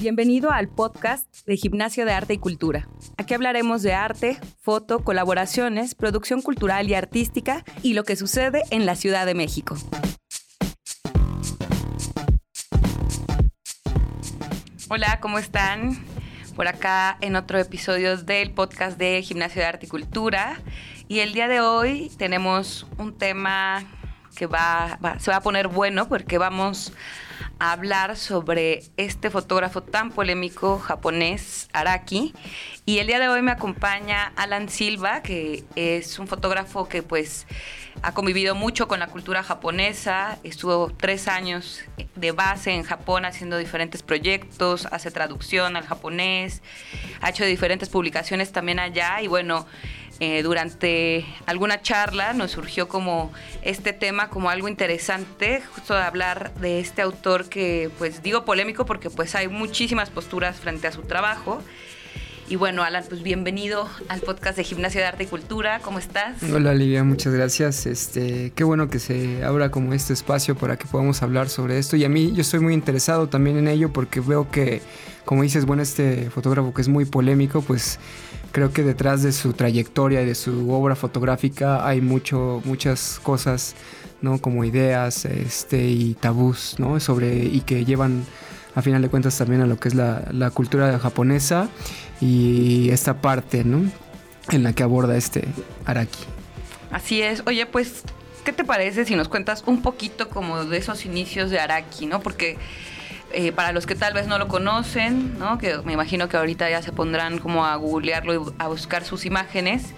Bienvenido al podcast de Gimnasio de Arte y Cultura. Aquí hablaremos de arte, foto, colaboraciones, producción cultural y artística y lo que sucede en la Ciudad de México. Hola, ¿cómo están? Por acá en otro episodio del podcast de Gimnasio de Arte y Cultura. Y el día de hoy tenemos un tema que va, se va a poner bueno porque vamos hablar sobre este fotógrafo tan polémico japonés, Araki. Y el día de hoy me acompaña Alan Silva, que es un fotógrafo que pues ha convivido mucho con la cultura japonesa, estuvo tres años de base en Japón haciendo diferentes proyectos, hace traducción al japonés, ha hecho diferentes publicaciones también allá y bueno, eh, durante alguna charla nos surgió como este tema como algo interesante, justo de hablar de este autor que pues digo polémico porque pues hay muchísimas posturas frente a su trabajo. Y bueno, Alan, pues bienvenido al podcast de Gimnasia de Arte y Cultura. ¿Cómo estás? Hola, Livia, muchas gracias. Este, qué bueno que se abra como este espacio para que podamos hablar sobre esto. Y a mí yo estoy muy interesado también en ello porque veo que, como dices, bueno, este fotógrafo que es muy polémico, pues creo que detrás de su trayectoria y de su obra fotográfica hay mucho, muchas cosas, ¿no? Como ideas este, y tabús, ¿no? Sobre, y que llevan a final de cuentas también a lo que es la, la cultura japonesa y esta parte, ¿no? En la que aborda este Araki. Así es. Oye, pues, ¿qué te parece si nos cuentas un poquito como de esos inicios de Araki, ¿no? Porque eh, para los que tal vez no lo conocen, ¿no? que me imagino que ahorita ya se pondrán como a googlearlo y a buscar sus imágenes,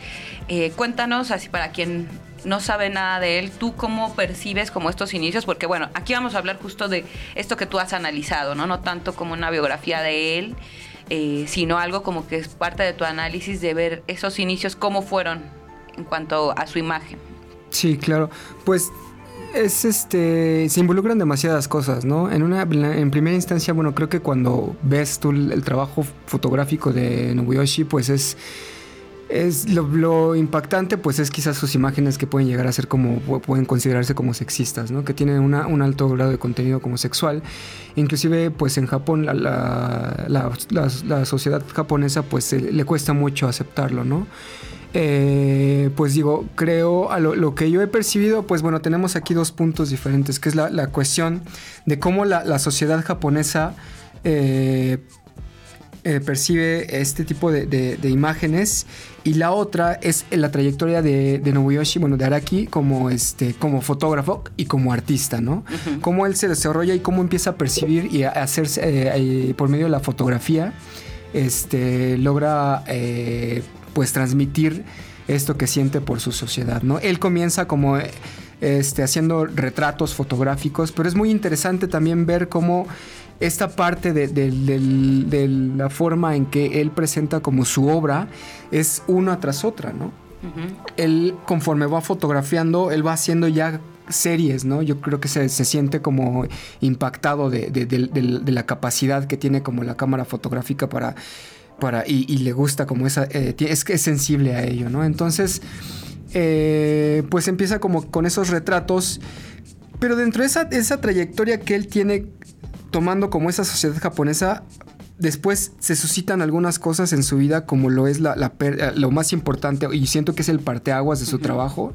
eh, cuéntanos, así para quien no sabe nada de él, ¿tú cómo percibes como estos inicios? Porque bueno, aquí vamos a hablar justo de esto que tú has analizado, ¿no? No tanto como una biografía de él, eh, sino algo como que es parte de tu análisis de ver esos inicios, cómo fueron en cuanto a su imagen. Sí, claro. Pues es este se involucran demasiadas cosas, ¿no? En una en primera instancia, bueno, creo que cuando ves tú el, trabajo fotográfico de Nobuyoshi, pues es es lo, impactante pues es quizás sus imágenes que pueden llegar a ser como pueden considerarse como sexistas no que tienen un alto grado de contenido como sexual. Inclusive pues en Japón la, la, la, sociedad japonesa pues le cuesta mucho aceptarlo no eh, pues digo, creo a lo, que yo he percibido, pues bueno, tenemos aquí dos puntos diferentes, que es la, cuestión de cómo la, sociedad japonesa eh, eh, percibe este tipo de, imágenes y la otra es la trayectoria de, de, Nobuyoshi, bueno, de Araki como, este, como fotógrafo y como artista, ¿no? Cómo él se desarrolla y cómo empieza a percibir y a hacerse por medio de la fotografía, este, logra pues transmitir esto que siente por su sociedad, ¿no? Él comienza como este, haciendo retratos fotográficos, pero es muy interesante también ver cómo esta parte de, la forma en que él presenta como su obra es una tras otra, ¿no? Él conforme va fotografiando, él va haciendo ya series, ¿no? Yo creo que se, se siente como impactado de, la capacidad que tiene como la cámara fotográfica para y, le gusta como esa, eh, es que es sensible a ello, ¿no? Entonces, eh, pues empieza como con esos retratos, pero dentro de esa, esa trayectoria que él tiene tomando como esa sociedad japonesa, después se suscitan algunas cosas en su vida como lo es la, lo más importante y siento que es el parteaguas de su trabajo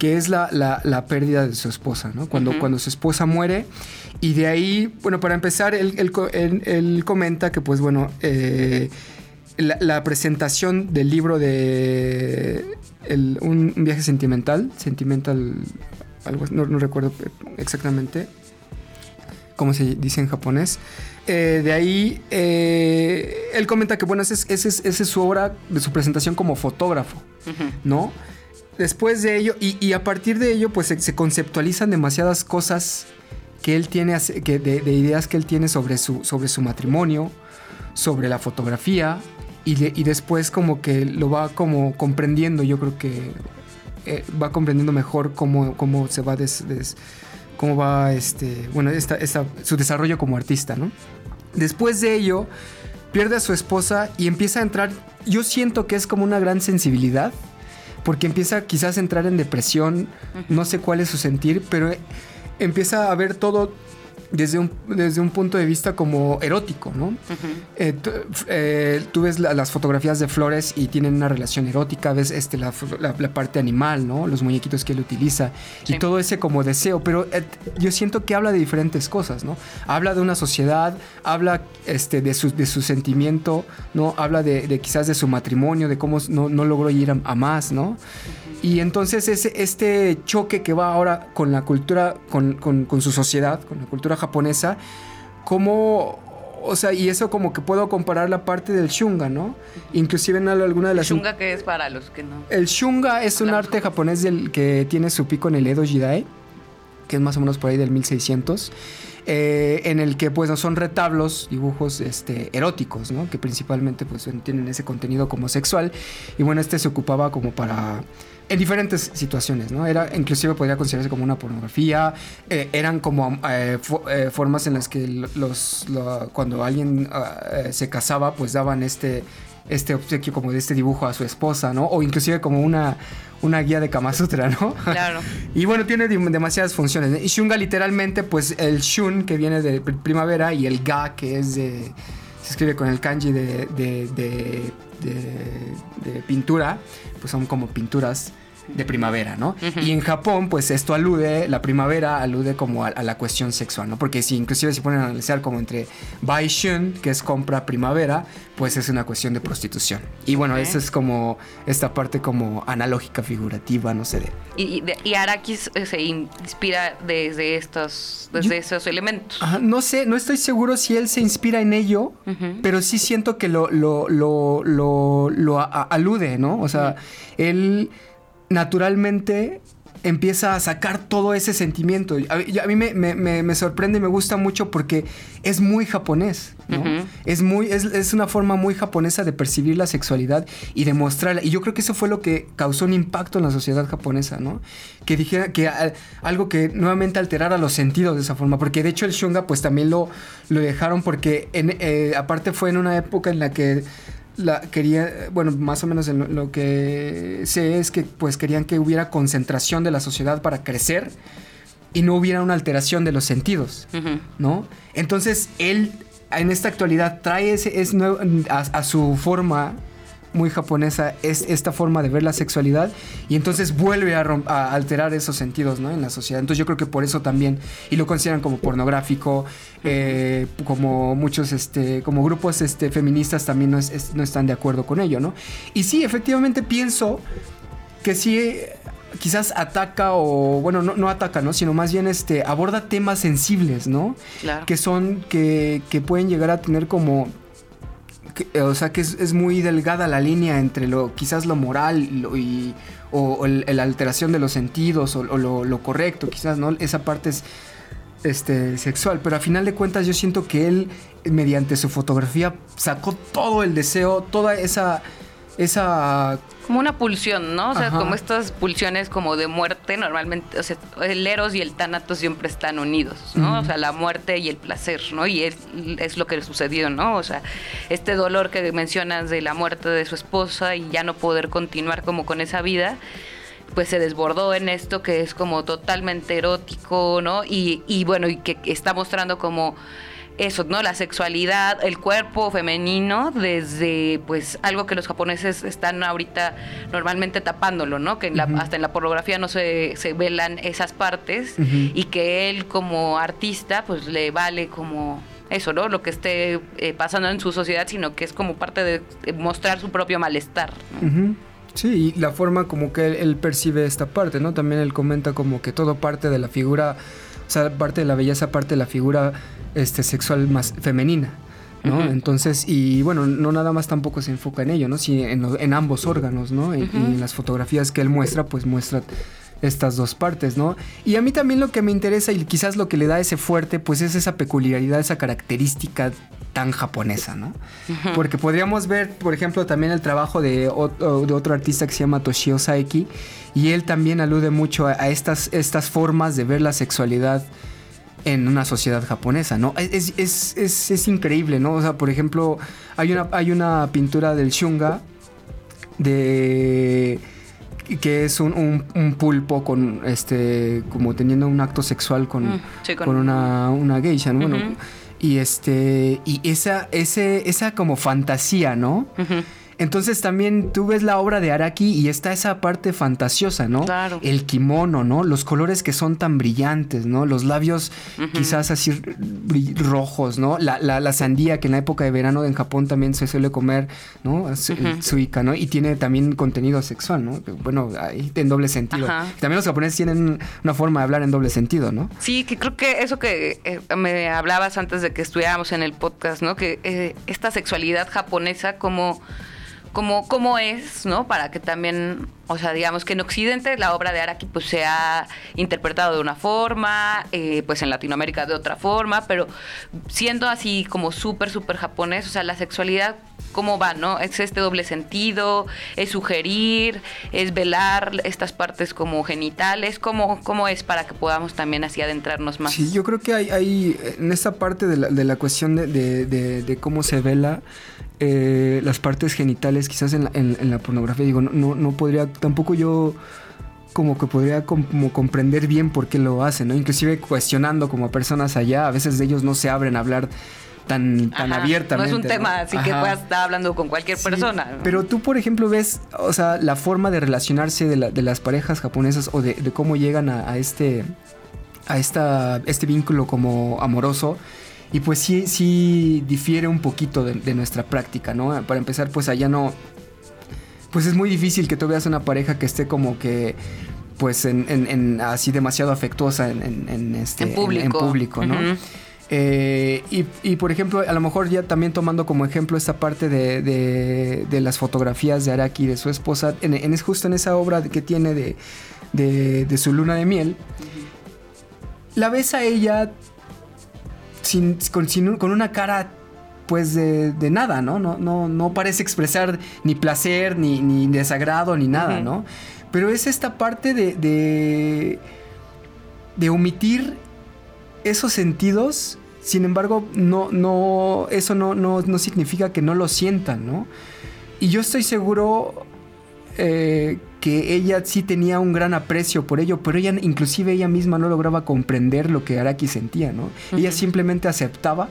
que es la, pérdida de su esposa, ¿no? Cuando, cuando su esposa muere y de ahí, bueno, para empezar, él, comenta que pues bueno, eh, la, presentación del libro de un, viaje sentimental, sentimental, algo, no, no recuerdo exactamente cómo se dice en japonés. Eh, de ahí, eh, él comenta que, bueno, esa es, su obra de su presentación como fotógrafo, ¿no? Después de ello, y, a partir de ello, pues se, conceptualizan demasiadas cosas que él tiene, que de, ideas que él tiene sobre su, sobre su matrimonio, sobre la fotografía, y, después como que lo va como comprendiendo, yo creo que eh, va comprendiendo mejor cómo, cómo se va des, cómo va este, bueno, esta, su desarrollo como artista, ¿no? Después de ello, pierde a su esposa y empieza a entrar, yo siento que es como una gran sensibilidad, porque empieza quizás a entrar en depresión, no sé cuál es su sentir, pero empieza a ver todo desde un, desde un punto de vista como erótico, ¿no? Eh, eh, tú, ves las fotografías de Flores y tienen una relación erótica, ves este, la, parte animal, ¿no? Los muñequitos que él utiliza y todo ese como deseo, pero eh, yo siento que habla de diferentes cosas, ¿no? Habla de una sociedad, habla este, de, su, de su sentimiento, ¿no? Habla de, quizás de su matrimonio, de cómo no, no logró ir a, más, ¿no? Y entonces ese, este choque que va ahora con la cultura, con, con, su sociedad, con la cultura japonesa, como, o sea, y eso como que puedo comparar la parte del shunga, ¿no? Inclusive en alguna de las... ¿El shunga que es para los que no? El shunga es un arte japonés del, que tiene su pico en el Edo Jidai, que es más o menos por ahí del 1600. Eh, en el que pues son retablos, dibujos este, eróticos, ¿no? que principalmente pues tienen ese contenido como sexual y bueno, este se ocupaba como para en diferentes situaciones, ¿no? Era, inclusive podría considerarse como una pornografía, eh, eran como eh, eh, formas en las que los, cuando alguien ah, se casaba, pues daban este, este obsequio como de este dibujo a su esposa, ¿no? O inclusive como una, una guía de Kama Sutra, ¿no? Claro. y bueno, tiene demasiadas funciones. Y Shunga literalmente, pues el Shun, que viene de primavera, y el Ga, que es de... se escribe con el kanji de, de, de, de pintura, pues son como pinturas de primavera, ¿no? Y en Japón, pues esto alude, la primavera alude como a, la cuestión sexual, ¿no? Porque si inclusive se ponen a analizar como entre Baishun, que es compra primavera, pues es una cuestión de prostitución. Y bueno, esa es como esta parte como analógica, figurativa, no sé. De... Y, y, Araki se inspira desde estos, desde esos elementos. no sé, no estoy seguro si él se inspira en ello, pero sí siento que lo, lo, lo, lo, alude, ¿no? O sea, él naturalmente empieza a sacar todo ese sentimiento. A, mí me, sorprende y me gusta mucho porque es muy japonés, ¿no? es, muy, es, una forma muy japonesa de percibir la sexualidad y de mostrarla. Y yo creo que eso fue lo que causó un impacto en la sociedad japonesa, ¿no? Que dijera que algo que nuevamente alterara los sentidos de esa forma. Porque de hecho el shunga pues también lo, lo dejaron porque eh, aparte fue en una época en la que la quería, bueno, más o menos lo, que sé es que pues querían que hubiera concentración de la sociedad para crecer y no hubiera una alteración de los sentidos, ¿no? Entonces él en esta actualidad trae ese es a, su forma muy japonesa es esta forma de ver la sexualidad y entonces vuelve a, alterar esos sentidos ¿no? en la sociedad. Entonces yo creo que por eso también, y lo consideran como pornográfico, eh, como muchos, este, como grupos este, feministas también no, no están de acuerdo con ello, ¿no? Y sí, efectivamente pienso que sí quizás ataca o bueno no, no, ataca no sino más bien este aborda temas sensibles no claro. que son que, que pueden llegar a tener como o sea que es, muy delgada la línea entre lo quizás lo moral y, o, la alteración de los sentidos o, lo, correcto, quizás, ¿no? Esa parte es este, sexual, pero a final de cuentas yo siento que él, mediante su fotografía, sacó todo el deseo, toda esa esa... Como una pulsión, ¿no? O sea, como estas pulsiones como de muerte, normalmente, o sea, el Eros y el Tánatos siempre están unidos, ¿no? O sea, la muerte y el placer, ¿no? Y es, es, lo que le sucedió, ¿no? O sea, este dolor que mencionas de la muerte de su esposa y ya no poder continuar como con esa vida, pues se desbordó en esto que es como totalmente erótico, ¿no? Y, y bueno, y que está mostrando como eso, ¿no? La sexualidad, el cuerpo femenino, desde pues algo que los japoneses están ahorita normalmente tapándolo, ¿no? Que hasta en la pornografía no se, se velan esas partes y que él como artista pues le vale como eso, ¿no? Lo que esté eh, pasando en su sociedad, sino que es como parte de, mostrar su propio malestar. Sí, y la forma como que él, él, percibe esta parte, ¿no? También él comenta como que todo parte de la figura, o sea, parte de la belleza, parte de la figura este, sexual más femenina. ¿no? Entonces, y bueno, no nada más tampoco se enfoca en ello, ¿no? Sí, en, ambos órganos, ¿no? Y, en las fotografías que él muestra, pues muestra estas dos partes, ¿no? Y a mí también lo que me interesa y quizás lo que le da ese fuerte, pues es esa peculiaridad, esa característica tan japonesa, ¿no? Porque podríamos ver, por ejemplo, también el trabajo de, otro artista que se llama Toshio Saeki, y él también alude mucho a, estas, estas formas de ver la sexualidad en una sociedad japonesa, ¿no? Es, es, es, es, increíble, ¿no? O sea, por ejemplo, hay una, hay una pintura del Shunga de que es un, pulpo con este como teniendo un acto sexual con, mm, con... una, una geisha, ¿no? Bueno, y este y esa ese esa como fantasía, ¿no? Entonces también tú ves la obra de Araki y está esa parte fantasiosa, ¿no? Claro. El kimono, ¿no? Los colores que son tan brillantes, ¿no? Los labios quizás así rojos, ¿no? La, sandía que en la época de verano en Japón también se suele comer, ¿no? Suika, ¿no? Y tiene también contenido sexual, ¿no? Bueno, ahí en doble sentido. También los japoneses tienen una forma de hablar en doble sentido, ¿no? Sí, que creo que eso que eh, me hablabas antes de que estuviéramos en el podcast, ¿no? Que eh, esta sexualidad japonesa como cómo, cómo es, ¿no? Para que también, o sea, digamos que en Occidente la obra de Araki pues se ha interpretado de una forma, eh, pues en Latinoamérica de otra forma, pero siendo así como súper, súper japonés, o sea, la sexualidad, ¿cómo va, no? Es este doble sentido, es sugerir, es velar estas partes como genitales, ¿cómo, cómo es para que podamos también así adentrarnos más? Sí, yo creo que hay, hay en esta parte de la, de la cuestión de, de cómo se vela, eh, las partes genitales quizás en la, en, la pornografía. Digo, no, no, podría, tampoco yo como que podría como comprender bien por qué lo hacen, ¿no? Inclusive cuestionando como personas allá, a veces ellos no se abren a hablar tan, tan abiertamente. No es un tema así que puedas estar hablando con cualquier persona. Pero tú, por ejemplo, ves, o sea, la forma de relacionarse de, de las parejas japonesas o de, de cómo llegan a, a, este a esta, este vínculo como amoroso y pues sí, sí difiere un poquito de, nuestra práctica, ¿no? Para empezar, pues allá no... Pues es muy difícil que tú veas una pareja que esté como que pues en, así demasiado afectuosa en, este público, ¿no? Eh, y, por ejemplo, a lo mejor ya también tomando como ejemplo esta parte de, de, las fotografías de Araki y de su esposa, en, es justo en esa obra que tiene de, de su luna de miel, la ves a ella sin, con, una cara pues de, nada, ¿no? No, ¿no? no parece expresar ni placer, ni, desagrado, ni nada, ¿no? Pero es esta parte de, de, omitir esos sentidos, sin embargo, no, no, eso no, no, significa que no lo sientan, ¿no? Y yo estoy seguro eh, que ella sí tenía un gran aprecio por ello, pero ella inclusive ella misma no lograba comprender lo que Araki sentía, ¿no? Ella simplemente aceptaba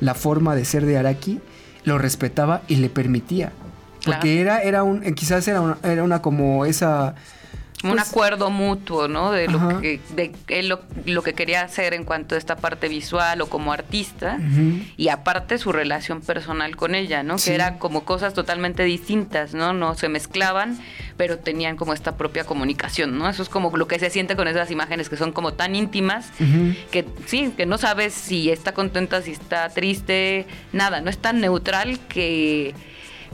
la forma de ser de Araki, lo respetaba y le permitía. Porque era, era un, quizás era una, era una como esa un pues, acuerdo mutuo, ¿no? De lo que de él lo, que quería hacer en cuanto a esta parte visual o como artista y aparte su relación personal con ella, ¿no? Que eran como cosas totalmente distintas, ¿no? No se mezclaban, pero tenían como esta propia comunicación, ¿no? Eso es como lo que se siente con esas imágenes que son como tan íntimas que sí, que no sabes si está contenta, si está triste, nada, no es tan neutral que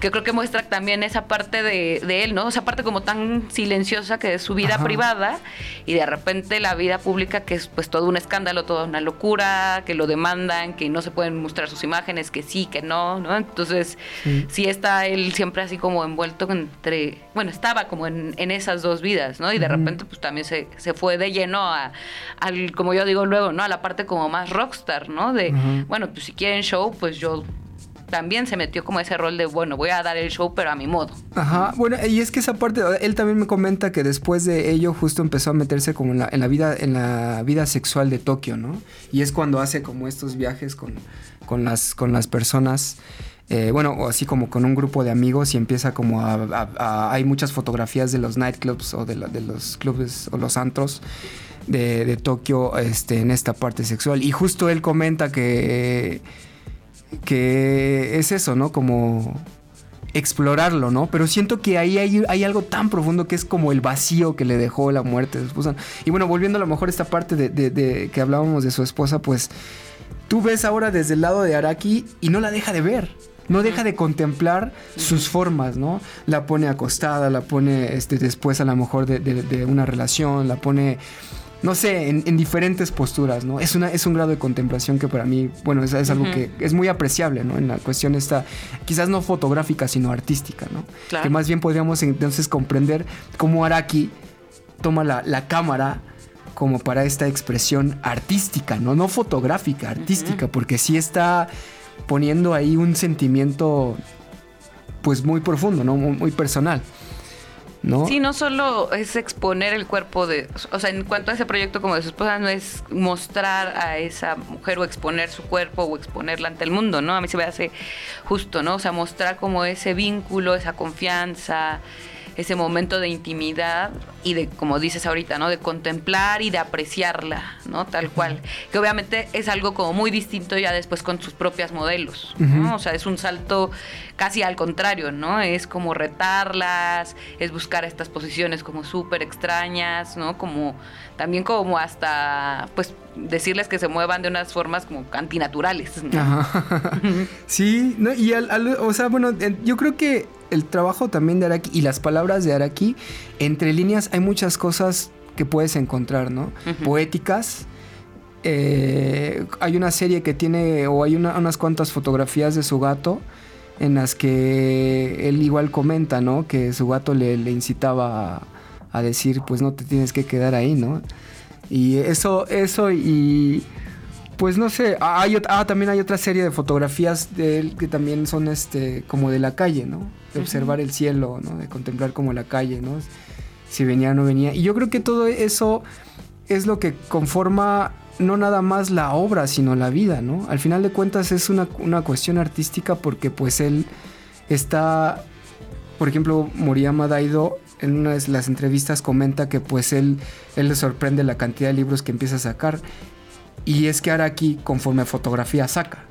que creo que muestra también esa parte de, él, ¿no? Esa parte como tan silenciosa que es su vida privada y de repente la vida pública que es pues todo un escándalo, toda una locura, que lo demandan, que no se pueden mostrar sus imágenes, que sí, que no, ¿no? Entonces sí, está él siempre así como envuelto entre, bueno, estaba como en, esas dos vidas, ¿no? Y de repente pues también se, se fue de lleno a, al, como yo digo luego, ¿no? A la parte como más rockstar, ¿no? De, bueno, pues si quieren show, pues yo también se metió como ese rol de, bueno, voy a dar el show, pero a mi modo. Ajá, bueno, y es que esa parte, él también me comenta que después de ello justo empezó a meterse como en la, en la vida, en la vida sexual de Tokio, ¿no? Y es cuando hace como estos viajes con, con, las, con las personas. Eh, bueno, así como con un grupo de amigos y empieza como a, hay muchas fotografías de los nightclubs o de, los clubes o los antros de, de Tokio este, en esta parte sexual. Y justo él comenta que que es eso, ¿no? Como explorarlo, ¿no? Pero siento que ahí hay, algo tan profundo que es como el vacío que le dejó la muerte de su esposa. Y bueno, volviendo a lo mejor a esta parte de, que hablábamos de su esposa, pues tú ves ahora desde el lado de Araki y no la deja de ver. No deja de contemplar sus formas, ¿no? La pone acostada, la pone este, después a lo mejor de una relación, la pone no sé, en, diferentes posturas, ¿no? Es, una, es un grado de contemplación que para mí, bueno, es, es algo que es muy apreciable, ¿no? En la cuestión esta, quizás no fotográfica, sino artística, ¿no? Que más bien podríamos entonces comprender cómo Araki toma la, cámara como para esta expresión artística, ¿no? No fotográfica, artística, porque sí está poniendo ahí un sentimiento, pues muy profundo, ¿no? Muy, muy personal. ¿No? Sí, no solo es exponer el cuerpo de, o sea, en cuanto a ese proyecto como de su esposa, no es mostrar a esa mujer o exponer su cuerpo o exponerla ante el mundo, ¿no? A mí se me hace justo, ¿no? O sea, mostrar como ese vínculo, esa confianza, ese momento de intimidad y de, como dices ahorita, ¿no? De contemplar y de apreciarla, ¿no? Tal cual. Que obviamente es algo como muy distinto ya después con sus propias modelos, ¿no? O sea, es un salto casi al contrario, ¿no? Es como retarlas, es buscar estas posiciones como súper extrañas, ¿no? Como también como hasta, pues, decirles que se muevan de unas formas como antinaturales. ¿no? sí, ¿no? y al, o sea, bueno, yo creo que el trabajo también de Araki y las palabras de Araki, entre líneas hay muchas cosas que puedes encontrar, ¿no? Poéticas. Eh, hay una serie que tiene, o hay unas cuantas fotografías de su gato en las que él igual comenta, ¿no? Que su gato le, incitaba a, decir, pues no te tienes que quedar ahí, ¿no? Y eso, eso y pues no sé, ah, hay, ah, también hay otra serie de fotografías de él que también son este como de la calle, ¿no? De observar el cielo, ¿no? De contemplar como la calle, ¿no? Si venía o no venía. Y yo creo que todo eso es lo que conforma no nada más la obra, sino la vida, ¿no? Al final de cuentas es una, una cuestión artística porque pues él está, por ejemplo, Moriyama Daido en una de las entrevistas comenta que pues él, él le sorprende la cantidad de libros que empieza a sacar y es que Araki, conforme fotografía, saca.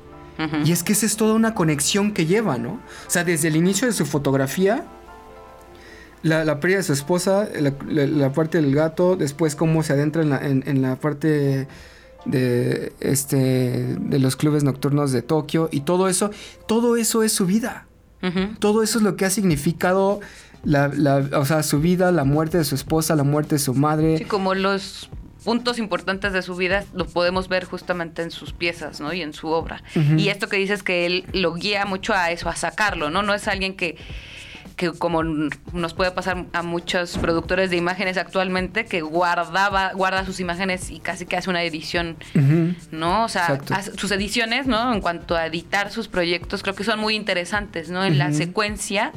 Y es que esa es toda una conexión que lleva, ¿no? O sea, desde el inicio de su fotografía, la, la pérdida de su esposa, la, parte del gato, después cómo se adentra en la, parte de, este, de los clubes nocturnos de Tokio y todo eso, todo eso es su vida. Todo eso es lo que ha significado la, o sea, su vida, la muerte de su esposa, la muerte de su madre. Sí, como los puntos importantes de su vida lo podemos ver justamente en sus piezas, ¿no? Y en su obra. Y esto que dices que él lo guía mucho a eso, a sacarlo, ¿no? No es alguien que que como nos puede pasar a muchos productores de imágenes actualmente, que guardaba, guarda sus imágenes y casi que hace una edición, ¿no? O sea, sus ediciones, ¿no? En cuanto a editar sus proyectos, creo que son muy interesantes, ¿no? En la secuencia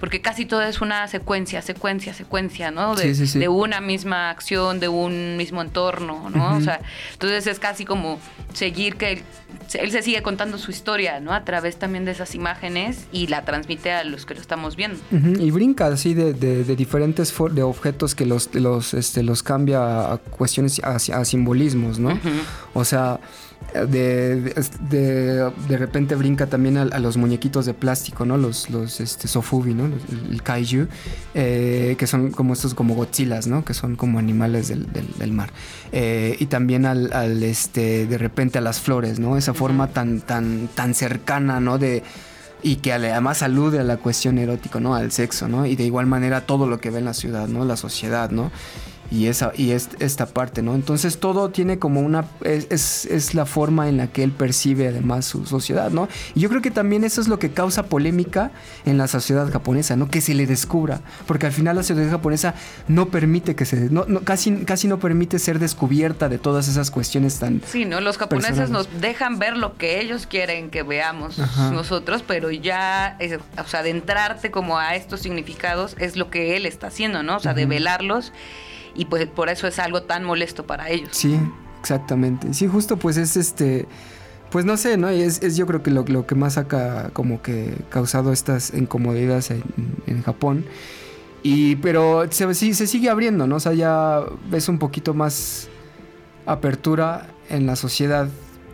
porque casi todo es una secuencia, secuencia, secuencia, ¿no? De, de una misma acción, de un mismo entorno, ¿no? O sea, entonces es casi como seguir que él, se sigue contando su historia, ¿no? A través también de esas imágenes y la transmite a los que lo estamos viendo. Y brinca así de, de, diferentes de objetos que los, los, este, los cambia a cuestiones, a, a simbolismos, ¿no? O sea de, de, repente brinca también a, los muñequitos de plástico, ¿no? Los, los este, sofubi, ¿no? El, kaiju, eh, que son como estos como Godzillas, ¿no? Que son como animales del, del, mar. Eh, y también al, al, este, de repente a las flores, ¿no? Esa forma tan, tan, tan cercana, ¿no? De, y que además alude a la cuestión erótica, ¿no? Al sexo, ¿no? Y de igual manera todo lo que ve en la ciudad, ¿no? La sociedad, ¿no? Y esa y esta parte, ¿no? Entonces todo tiene como una es, es, la forma en la que él percibe además su sociedad, ¿no? Y yo creo que también eso es lo que causa polémica en la sociedad japonesa, ¿no? Que se le descubra, porque al final la sociedad japonesa no permite que se no, casi casi no permite ser descubierta de todas esas cuestiones tan Sí, ¿no? Los japoneses nos dejan ver lo que ellos quieren que veamos nosotros, pero ya o sea, adentrarte como a estos significados es lo que él está haciendo, ¿no? O sea, de velarlos y pues por eso es algo tan molesto para ellos. Sí, exactamente. Sí, justo pues es este, pues no sé, ¿no? Y es, es yo creo que lo, lo, que más ha como que causado estas incomodidades en, en Japón. Y, pero se, se sigue abriendo, ¿no? O sea, ya ves un poquito más apertura en la sociedad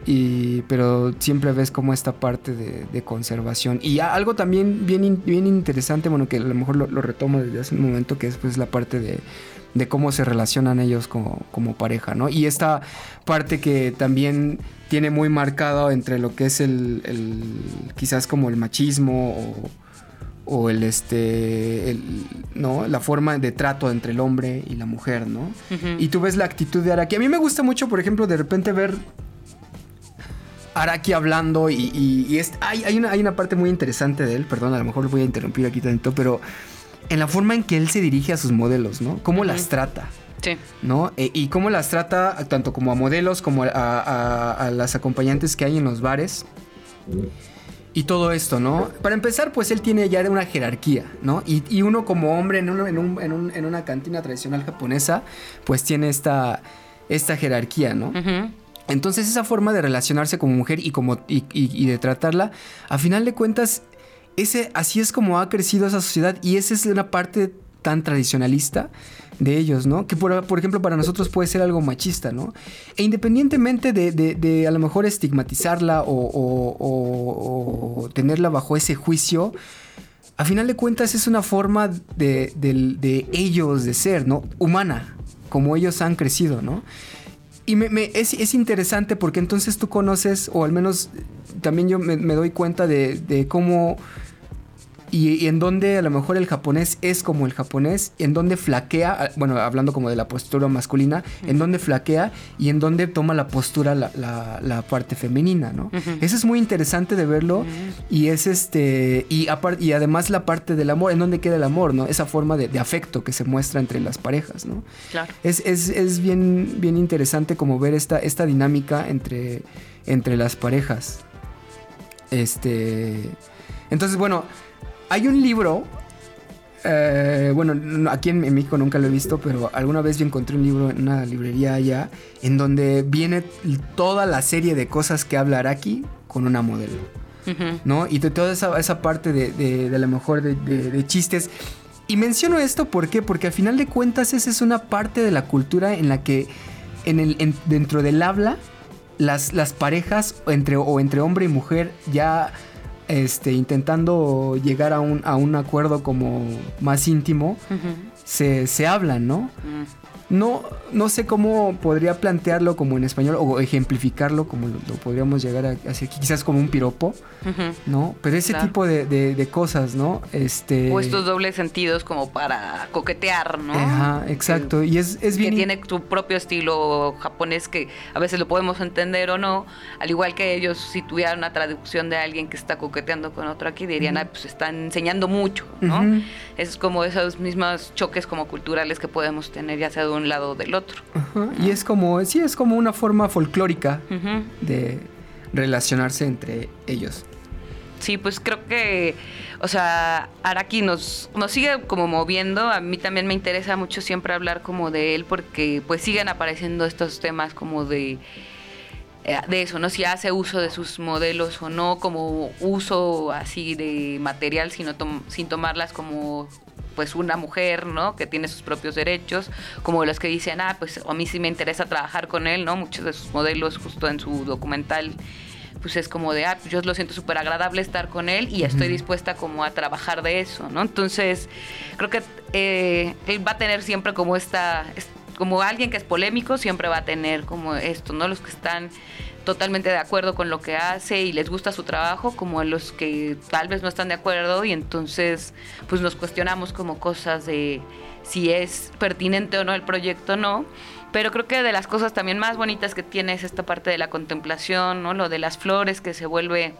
y, pero siempre ves como esta parte de, conservación. Y algo también bien, bien interesante, bueno, que a lo mejor lo, lo, retomo desde hace un momento, que es pues la parte de, de cómo se relacionan ellos como, como, pareja, ¿no? Y esta parte que también tiene muy marcado entre lo que es el, quizás como el machismo o, o el este no la forma de trato entre el hombre y la mujer no y tú ves la actitud de Araki. A mí me gusta mucho por ejemplo de repente ver Araki hablando y, es, hay, hay, una, hay una parte muy interesante de él. Perdón a lo mejor lo voy a interrumpir aquí tanto pero en la forma en que él se dirige a sus modelos, ¿no? Cómo las trata. Sí. ¿No? E, y cómo las trata tanto como a modelos como a, las acompañantes que hay en los bares. y todo esto, ¿no? Para empezar, pues él tiene ya una jerarquía, ¿no? Y, uno como hombre en, en, una cantina tradicional japonesa, pues tiene esta, esta jerarquía, ¿no? Entonces esa forma de relacionarse como mujer y, como, y, de tratarla, a final de cuentas, ese, así es como ha crecido esa sociedad y esa es una parte tan tradicionalista de ellos, ¿no? Que por, ejemplo para nosotros puede ser algo machista, ¿no? E independientemente de, a lo mejor estigmatizarla o, tenerla bajo ese juicio, a final de cuentas es una forma de, ellos de ser, ¿no? Humana, como ellos han crecido, ¿no? Y me, es, interesante porque entonces tú conoces, o al menos también yo me, me doy cuenta de, cómo y, en donde a lo mejor el japonés es como el japonés, en donde flaquea, ah, bueno, hablando como de la postura masculina, en donde flaquea y en donde toma la postura la, parte femenina, ¿no? Eso es muy interesante de verlo y es este, y, y además la parte del amor, en donde queda el amor, ¿no? Esa forma de, afecto que se muestra entre las parejas, ¿no? Claro. Es, es, bien, bien interesante como ver esta, esta dinámica entre, entre las parejas. Este... Entonces, bueno, hay un libro, eh, bueno, aquí en, México nunca lo he visto, pero alguna vez yo encontré un libro en una librería allá, en donde viene toda la serie de cosas que habla Araki con una modelo. ¿No? Y de toda esa, parte de, de, a lo mejor de, chistes. Y menciono esto ¿por qué? porque al final de cuentas esa es una parte de la cultura en la que en el, dentro del habla las, las parejas entre, o entre hombre y mujer ya este, intentando llegar a un, a un acuerdo como más íntimo, se, se, hablan, ¿no? Mm. No, no sé cómo podría plantearlo como en español o ejemplificarlo como lo, podríamos llegar a hacer quizás como un piropo, ¿no? Pero ese tipo de, cosas, ¿no? Este... O estos dobles sentidos como para coquetear, ¿no? Ajá, exacto. y es, es bien... Que tiene tu propio estilo japonés que a veces lo podemos entender o no, al igual que ellos si tuvieran una traducción de alguien que está coqueteando con otro aquí, dirían, ah, pues están enseñando mucho, ¿no? Es como esos mismos choques como culturales que podemos tener ya sea de un lado del otro. Y es como, sí, es como una forma folclórica de relacionarse entre ellos. Sí, pues creo que, o sea, Araki nos, nos sigue como moviendo. A mí también me interesa mucho siempre hablar como de él porque pues siguen apareciendo estos temas como de eh, de eso, ¿no? Si hace uso de sus modelos o no, como uso así de material, sino sin tomarlas como pues una mujer, ¿no? Que tiene sus propios derechos, como los que dicen, ah, pues a mí sí me interesa trabajar con él, ¿no? Muchos de sus modelos justo en su documental pues es como de, ah, yo lo siento súper agradable estar con él y estoy dispuesta como a trabajar de eso, ¿no? Entonces, creo que eh, él va a tener siempre como esta, como alguien que es polémico, siempre va a tener como esto, ¿no? Los que están totalmente de acuerdo con lo que hace y les gusta su trabajo, como a los que tal vez no están de acuerdo y entonces pues nos cuestionamos como cosas de si es pertinente o no el proyecto no. Pero creo que de las cosas también más bonitas que tiene es esta parte de la contemplación, ¿no? Lo de las flores que se vuelve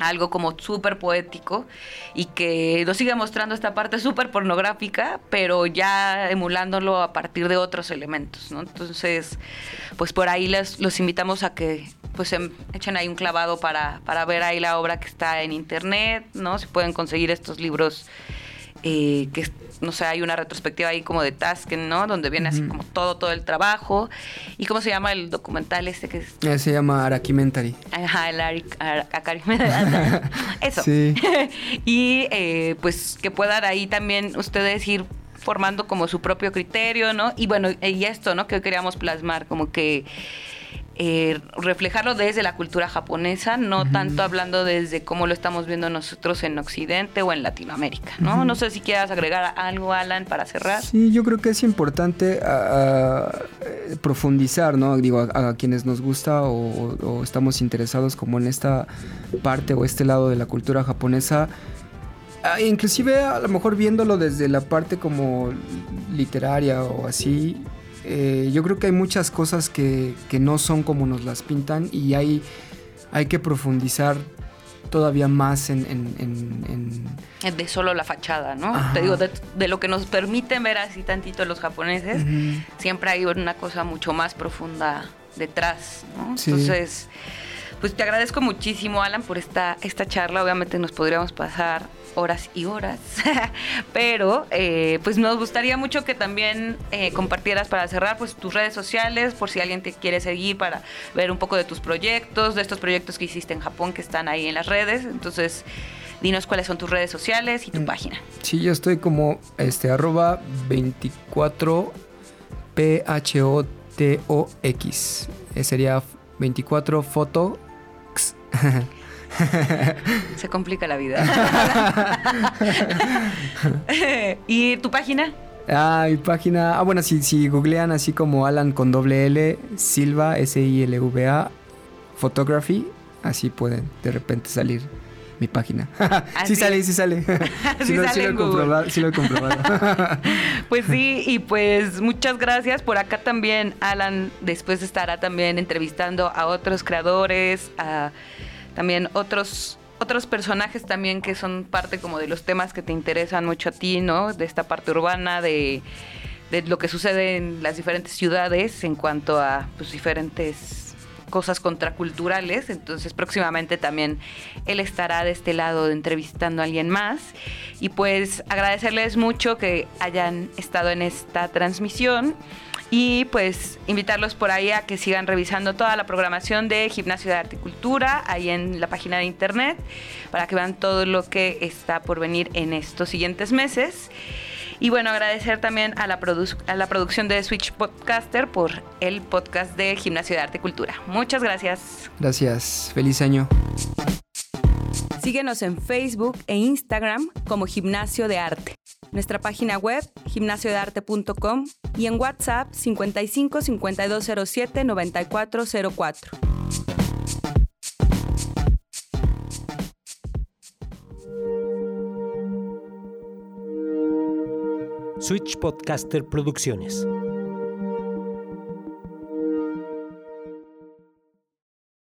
algo como súper poético y que nos sigue mostrando esta parte súper pornográfica, pero ya emulándolo a partir de otros elementos, ¿no? Entonces, pues por ahí les, los invitamos a que pues em, echen ahí un clavado para, para ver ahí la obra que está en internet, ¿no? Se pueden conseguir estos libros eh, que no sé, hay una retrospectiva ahí como de Tasken, ¿no? Donde viene así como todo, todo el trabajo. ¿Y cómo se llama el documental este que es? Eh, se llama Arakimentary. Ajá, el Arakimentary. Eso. Sí. y eh, pues que puedan ahí también ustedes ir formando como su propio criterio, ¿no? Y bueno, y esto, ¿no? Que queríamos plasmar, como que eh, reflejarlo desde la cultura japonesa, no tanto hablando desde cómo lo estamos viendo nosotros en Occidente o en Latinoamérica, ¿no? No sé si quieras agregar algo, Alan, para cerrar. Sí, yo creo que es importante eh, profundizar, ¿no? Digo, a, quienes nos gusta o, estamos interesados como en esta parte o este lado de la cultura japonesa, ah, inclusive a lo mejor viéndolo desde la parte como literaria o así, eh, yo creo que hay muchas cosas que, no son como nos las pintan y hay, hay que profundizar todavía más en... De solo la fachada, ¿no? Te digo, de, lo que nos permiten ver así tantito los japoneses, siempre hay una cosa mucho más profunda detrás, ¿no? Entonces pues te agradezco muchísimo, Alan, por esta, esta charla. Obviamente nos podríamos pasar horas y horas, pero eh, pues nos gustaría mucho que también eh, compartieras para cerrar pues tus redes sociales, por si alguien te quiere seguir para ver un poco de tus proyectos, de estos proyectos que hiciste en Japón que están ahí en las redes. Entonces, dinos cuáles son tus redes sociales y tu mm, página. Sí, yo estoy como este arroba 24 P-H-O-T-O-X. Eh, sería 24 foto. Se complica la vida. ¿Y tu página? Ah, mi página. Ah, bueno, si, si googlean así como Alan con doble L, Silva, S-I-L-V-A, Photography, así pueden de repente salir mi página. sí sale, sí sale. sí, lo, he comprobado, sí lo he comprobado. pues sí, y pues muchas gracias. Por acá también Alan después estará también entrevistando a otros creadores, a también otros otros personajes también que son parte como de los temas que te interesan mucho a ti, ¿no? De esta parte urbana, de, de lo que sucede en las diferentes ciudades en cuanto a pues, diferentes cosas contraculturales, entonces próximamente también él estará de este lado entrevistando a alguien más. Y pues agradecerles mucho que hayan estado en esta transmisión y pues invitarlos por ahí a que sigan revisando toda la programación de Gimnasio de Arte y Cultura ahí en la página de internet para que vean todo lo que está por venir en estos siguientes meses. Y bueno, agradecer también a la, a la producción de Switch Podcaster por el podcast de Gimnasio de Arte y Cultura. Muchas gracias. Gracias. Feliz año. Síguenos en Facebook e Instagram como Gimnasio de Arte. Nuestra página web gimnasiodearte.com y en WhatsApp 55 5207 9404. Switch Podcaster Producciones.